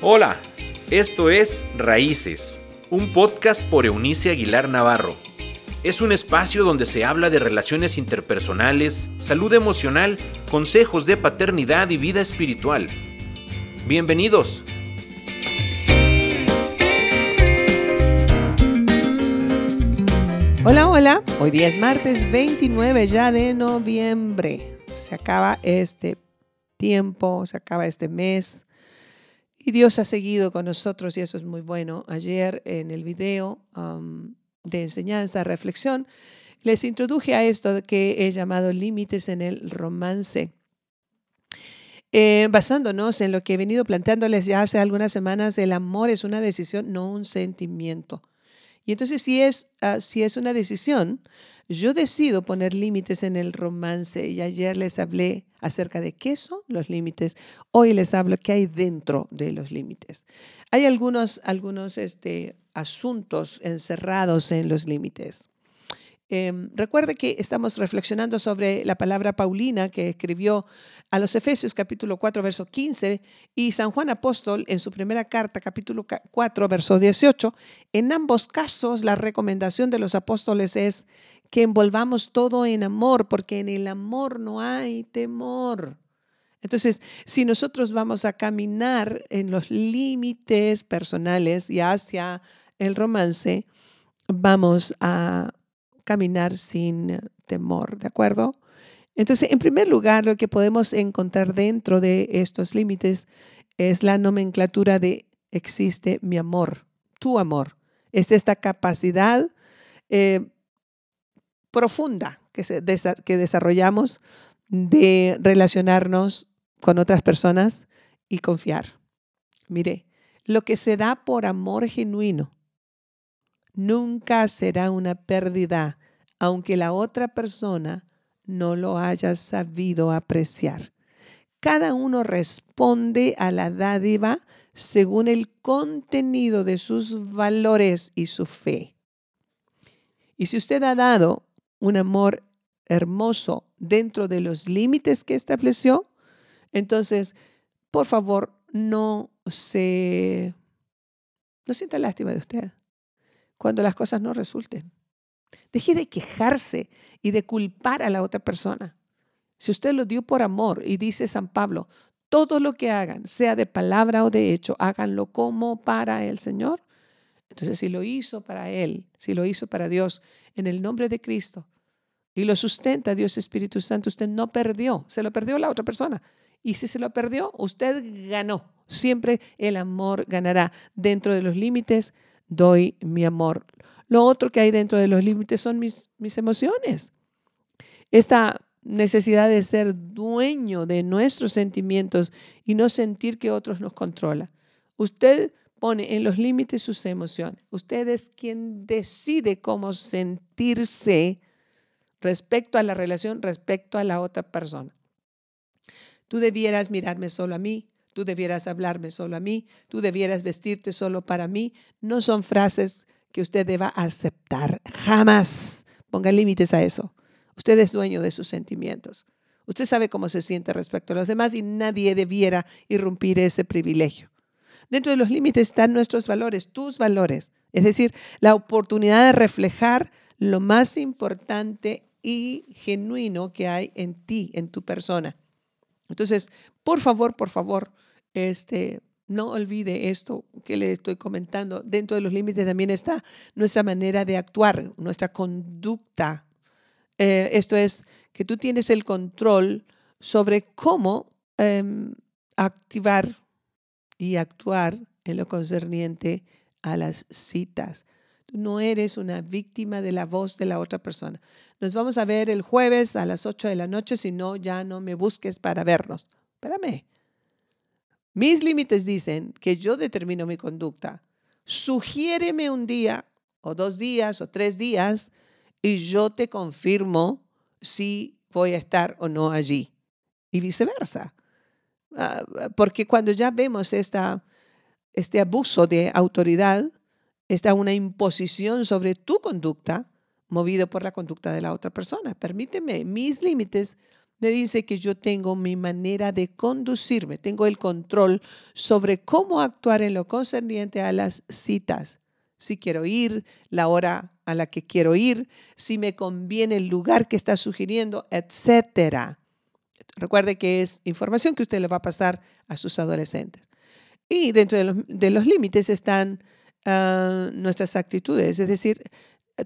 Hola, esto es Raíces, un podcast por Eunice Aguilar Navarro. Es un espacio donde se habla de relaciones interpersonales, salud emocional, consejos de paternidad y vida espiritual. Bienvenidos. Hola, hola. Hoy día es martes 29 ya de noviembre. Se acaba este tiempo, se acaba este mes. Y Dios ha seguido con nosotros y eso es muy bueno. Ayer en el video um, de enseñanza, reflexión, les introduje a esto que he llamado límites en el romance. Eh, basándonos en lo que he venido planteándoles ya hace algunas semanas, el amor es una decisión, no un sentimiento. Y entonces si es, ah, si es una decisión, yo decido poner límites en el romance y ayer les hablé acerca de qué son los límites. Hoy les hablo qué hay dentro de los límites. Hay algunos, algunos este, asuntos encerrados en los límites. Em, recuerde que estamos reflexionando sobre la palabra Paulina que escribió a los Efesios capítulo 4, verso 15 y San Juan Apóstol en su primera carta capítulo 4, verso 18. En ambos casos la recomendación de los apóstoles es que envolvamos todo en amor porque en el amor no hay temor. Entonces, si nosotros vamos a caminar en los límites personales y hacia el romance, vamos a caminar sin temor, ¿de acuerdo? Entonces, en primer lugar, lo que podemos encontrar dentro de estos límites es la nomenclatura de existe mi amor, tu amor. Es esta capacidad eh, profunda que desarrollamos de relacionarnos con otras personas y confiar. Mire, lo que se da por amor genuino nunca será una pérdida, aunque la otra persona no lo haya sabido apreciar. Cada uno responde a la dádiva según el contenido de sus valores y su fe. Y si usted ha dado un amor hermoso dentro de los límites que estableció, entonces, por favor, no se no sienta lástima de usted cuando las cosas no resulten. Deje de quejarse y de culpar a la otra persona. Si usted lo dio por amor y dice San Pablo, todo lo que hagan, sea de palabra o de hecho, háganlo como para el Señor. Entonces, si lo hizo para Él, si lo hizo para Dios, en el nombre de Cristo, y lo sustenta Dios Espíritu Santo, usted no perdió, se lo perdió la otra persona. Y si se lo perdió, usted ganó. Siempre el amor ganará dentro de los límites doy mi amor. Lo otro que hay dentro de los límites son mis, mis emociones. Esta necesidad de ser dueño de nuestros sentimientos y no sentir que otros nos controlan. Usted pone en los límites sus emociones. Usted es quien decide cómo sentirse respecto a la relación, respecto a la otra persona. Tú debieras mirarme solo a mí, tú debieras hablarme solo a mí, tú debieras vestirte solo para mí, no son frases que usted deba aceptar. Jamás ponga límites a eso. Usted es dueño de sus sentimientos. Usted sabe cómo se siente respecto a los demás y nadie debiera irrumpir ese privilegio. Dentro de los límites están nuestros valores, tus valores, es decir, la oportunidad de reflejar lo más importante y genuino que hay en ti, en tu persona. Entonces, por favor, por favor, este, no olvide esto que le estoy comentando. Dentro de los límites también está nuestra manera de actuar, nuestra conducta. Eh, esto es que tú tienes el control sobre cómo em, activar y actuar en lo concerniente a las citas. Tú no eres una víctima de la voz de la otra persona. Nos vamos a ver el jueves a las 8 de la noche, si no, ya no me busques para vernos. Espérame, mis límites dicen que yo determino mi conducta. Sugiéreme un día o dos días o tres días y yo te confirmo si voy a estar o no allí. Y viceversa. Ah, porque cuando ya vemos esta, este abuso de autoridad, está una imposición sobre tu conducta movido por la conducta de la otra persona. Permíteme, mis límites me dice que yo tengo mi manera de conducirme, tengo el control sobre cómo actuar en lo concerniente a las citas. Si quiero ir, la hora a la que quiero ir, si me conviene el lugar que está sugiriendo, etcétera. Recuerde que es información que usted le va a pasar a sus adolescentes. Y dentro de los, límites están ah, nuestras actitudes, es decir,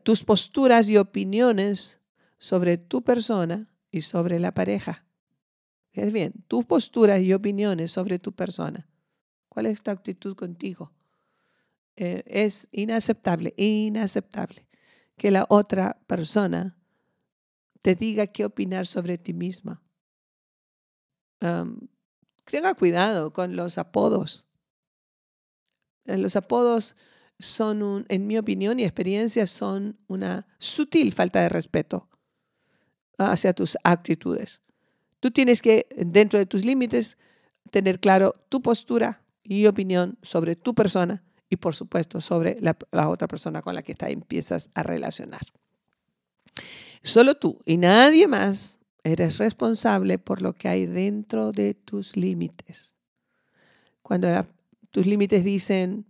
tus posturas y opiniones sobre tu persona y sobre la pareja. Es bien, tus posturas y opiniones sobre tu persona. ¿Cuál es tu actitud contigo? Eh, es inaceptable, inaceptable que la otra persona te diga qué opinar sobre ti misma. tenga cuidado con los apodos. Eh, los apodos son, en mi opinión y experiencia, son una sutil falta de respeto hacia tus actitudes. Tú tienes que, dentro de tus límites, tener claro tu postura y opinión sobre tu persona y, por supuesto, sobre la, otra persona con la que empiezas a relacionar. Solo tú y nadie más eres responsable por lo que hay dentro de tus límites. Cuando tus límites dicen,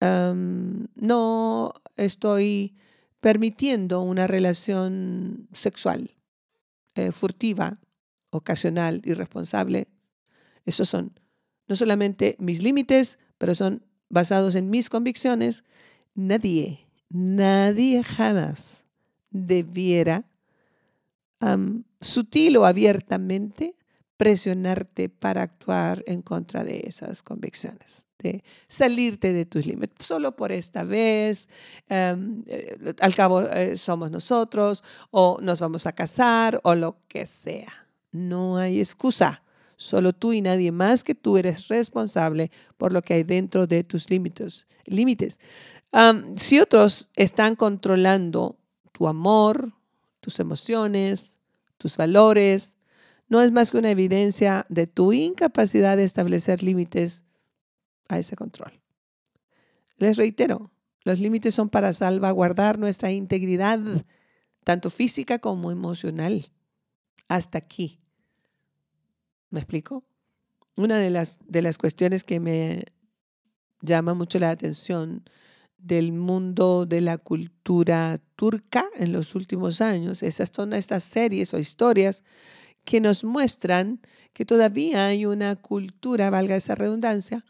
no estoy permitiendo una relación sexual eh, furtiva, ocasional, irresponsable. Esos son no solamente mis límites, pero son basados en mis convicciones. Nadie, nadie jamás debiera, sutil o abiertamente, presionarte para actuar en contra de esas convicciones, de salirte de tus límites, solo por esta vez, em, eh, al cabo eh, somos nosotros, o nos vamos a casar, o lo que sea. No hay excusa. Solo tú y nadie más que tú eres responsable por lo que hay dentro de tus límites. límites. si otros están controlando tu amor, tus emociones, tus valores, no es más que una evidencia de tu incapacidad de establecer límites a ese control. Les reitero, los límites son para salvaguardar nuestra integridad, tanto física como emocional. Hasta aquí. ¿Me explico? Una de las, de las cuestiones que me llama mucho la atención del mundo de la cultura turca en los últimos años, esas son estas series o historias que nos muestran que todavía hay una cultura, valga esa redundancia,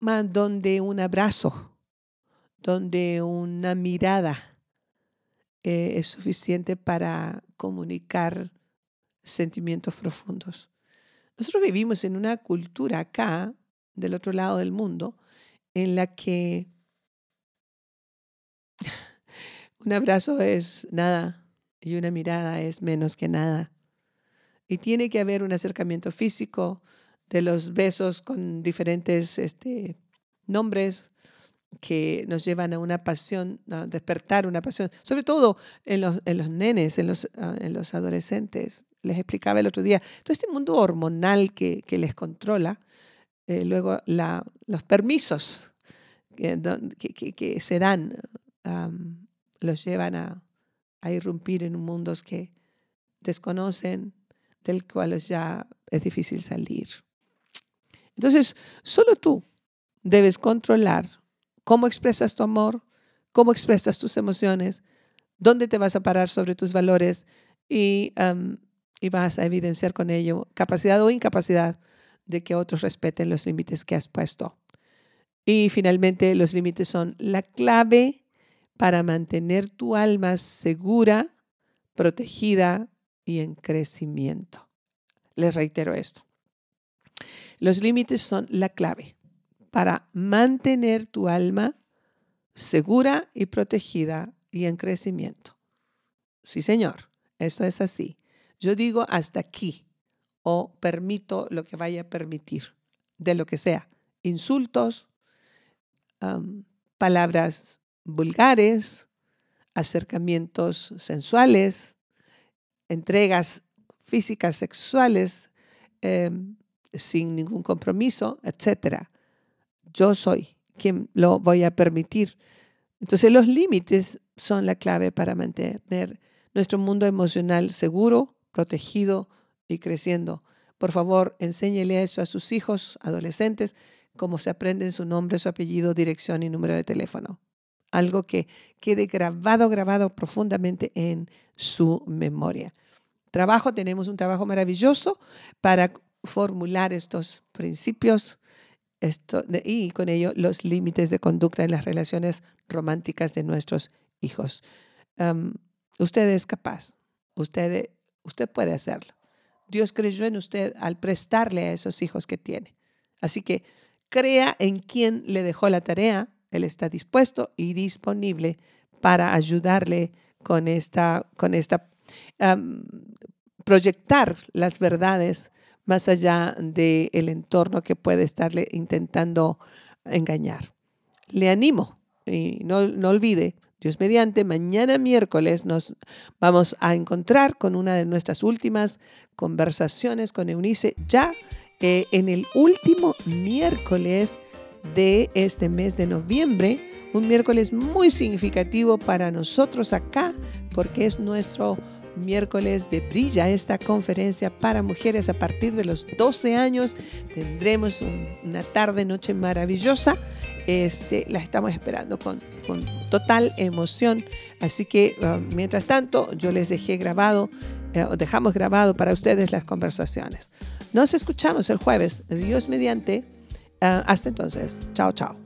más donde un abrazo, donde una mirada eh, es suficiente para comunicar sentimientos profundos. Nosotros vivimos en una cultura acá, del otro lado del mundo, en la que un abrazo es nada y una mirada es menos que nada. Y tiene que haber un acercamiento físico de los besos con diferentes este, nombres que nos llevan a una pasión, a despertar una pasión, sobre todo en los, en los nenes, en los, ah, en los adolescentes. Les explicaba el otro día, todo este mundo hormonal que, que les controla, eh, luego la, los permisos que, que, se dan los llevan a, a irrumpir en mundos que desconocen, del cual ya es difícil salir. Entonces, solo tú debes controlar cómo expresas tu amor, cómo expresas tus emociones, dónde te vas a parar sobre tus valores y, y vas a evidenciar con ello capacidad o incapacidad de que otros respeten los límites que has puesto. Y finalmente, los límites son la clave para mantener tu alma segura, protegida y en crecimiento. Les reitero esto. Los límites son la clave para mantener tu alma segura y protegida y en crecimiento. Sí, Señor, eso es así. Yo digo hasta aquí o permito lo que vaya a permitir, de lo que sea. Insultos, palabras vulgares, acercamientos sensuales, entregas físicas sexuales em, sin ningún compromiso, etc. Yo soy quien lo voy a permitir. Entonces los límites son la clave para mantener nuestro mundo emocional seguro, protegido y creciendo. Por favor, enséñele eso a sus hijos, adolescentes, cómo se aprenden su nombre, su apellido, dirección y número de teléfono. Algo que quede grabado, grabado profundamente en su memoria. Trabajo, tenemos un trabajo maravilloso para formular estos principios y con ello los límites de conducta en las relaciones románticas de nuestros hijos. usted es capaz, usted, usted puede hacerlo. Dios creyó en usted al prestarle a esos hijos que tiene. Así que crea en quien le dejó la tarea. Él está dispuesto y disponible para ayudarle con esta, con esta proyectar las verdades más allá del el entorno que puede estarle intentando engañar. Le animo y no, no olvide, Dios mediante, mañana miércoles nos vamos a encontrar con una de nuestras últimas conversaciones con Eunice, ya eh, en el último miércoles de este mes de noviembre, un miércoles muy significativo para nosotros acá, porque es nuestro miércoles de Brilla, esta conferencia para mujeres a partir de los 12 años. Tendremos una tarde, noche maravillosa. Este, la estamos esperando con, con total emoción. Así que, ah, mientras tanto, yo les dejé grabado, eh, dejamos grabado para ustedes las conversaciones. Nos escuchamos el jueves, Dios mediante. Ah, hasta entonces, chao, chao.